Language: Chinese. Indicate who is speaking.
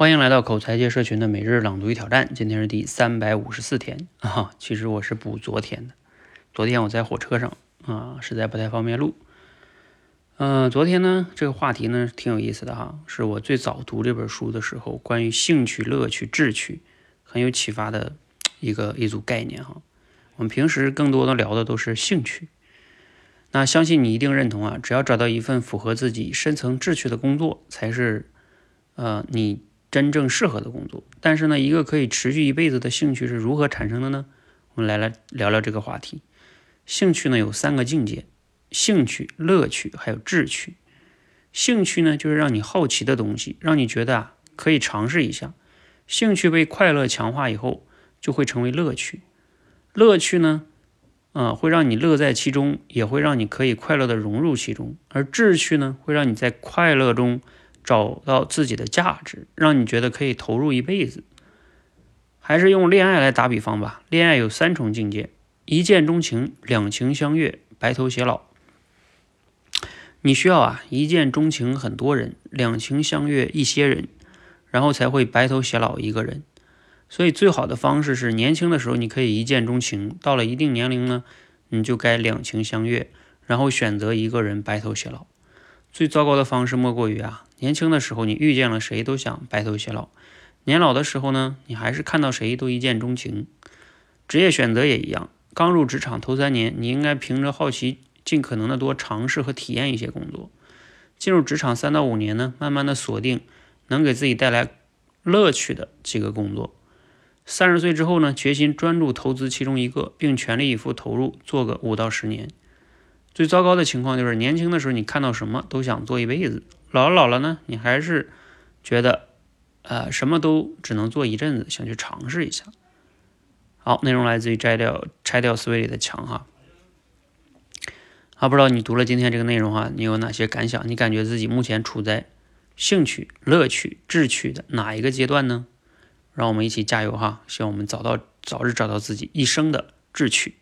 Speaker 1: 欢迎来到口才界社群的每日朗读与挑战，今天是第三百五十四天啊。其实我是补昨天的，昨天我在火车上啊，实在不太方便录。嗯，昨天呢，这个话题呢挺有意思的哈，是我最早读这本书的时候，关于兴趣、乐趣、志趣很有启发的一个一组概念哈。我们平时更多的聊的都是兴趣，那相信你一定认同啊，只要找到一份符合自己深层志趣的工作，才是呃你。真正适合的工作，但是呢，一个可以持续一辈子的兴趣是如何产生的呢？我们来来聊聊这个话题。兴趣呢有三个境界：兴趣、乐趣，还有志趣。兴趣呢就是让你好奇的东西，让你觉得啊可以尝试一下。兴趣被快乐强化以后，就会成为乐趣。乐趣呢，啊会让你乐在其中，也会让你可以快乐的融入其中。而志趣呢，会让你在快乐中。找到自己的价值，让你觉得可以投入一辈子。还是用恋爱来打比方吧，恋爱有三重境界：一见钟情、两情相悦、白头偕老。你需要啊，一见钟情很多人，两情相悦一些人，然后才会白头偕老一个人。所以最好的方式是，年轻的时候你可以一见钟情，到了一定年龄呢，你就该两情相悦，然后选择一个人白头偕老。最糟糕的方式莫过于啊，年轻的时候你遇见了谁都想白头偕老，年老的时候呢，你还是看到谁都一见钟情。职业选择也一样，刚入职场头三年，你应该凭着好奇，尽可能的多尝试和体验一些工作。进入职场三到五年呢，慢慢的锁定能给自己带来乐趣的几个工作。三十岁之后呢，决心专注投资其中一个，并全力以赴投入，做个五到十年。最糟糕的情况就是年轻的时候你看到什么都想做一辈子，老了老了呢，你还是觉得，呃，什么都只能做一阵子，想去尝试一下。好，内容来自于摘掉拆掉思维里的墙哈。啊，不知道你读了今天这个内容哈，你有哪些感想？你感觉自己目前处在兴趣、乐趣、志趣的哪一个阶段呢？让我们一起加油哈！希望我们找到早日找到自己一生的志趣。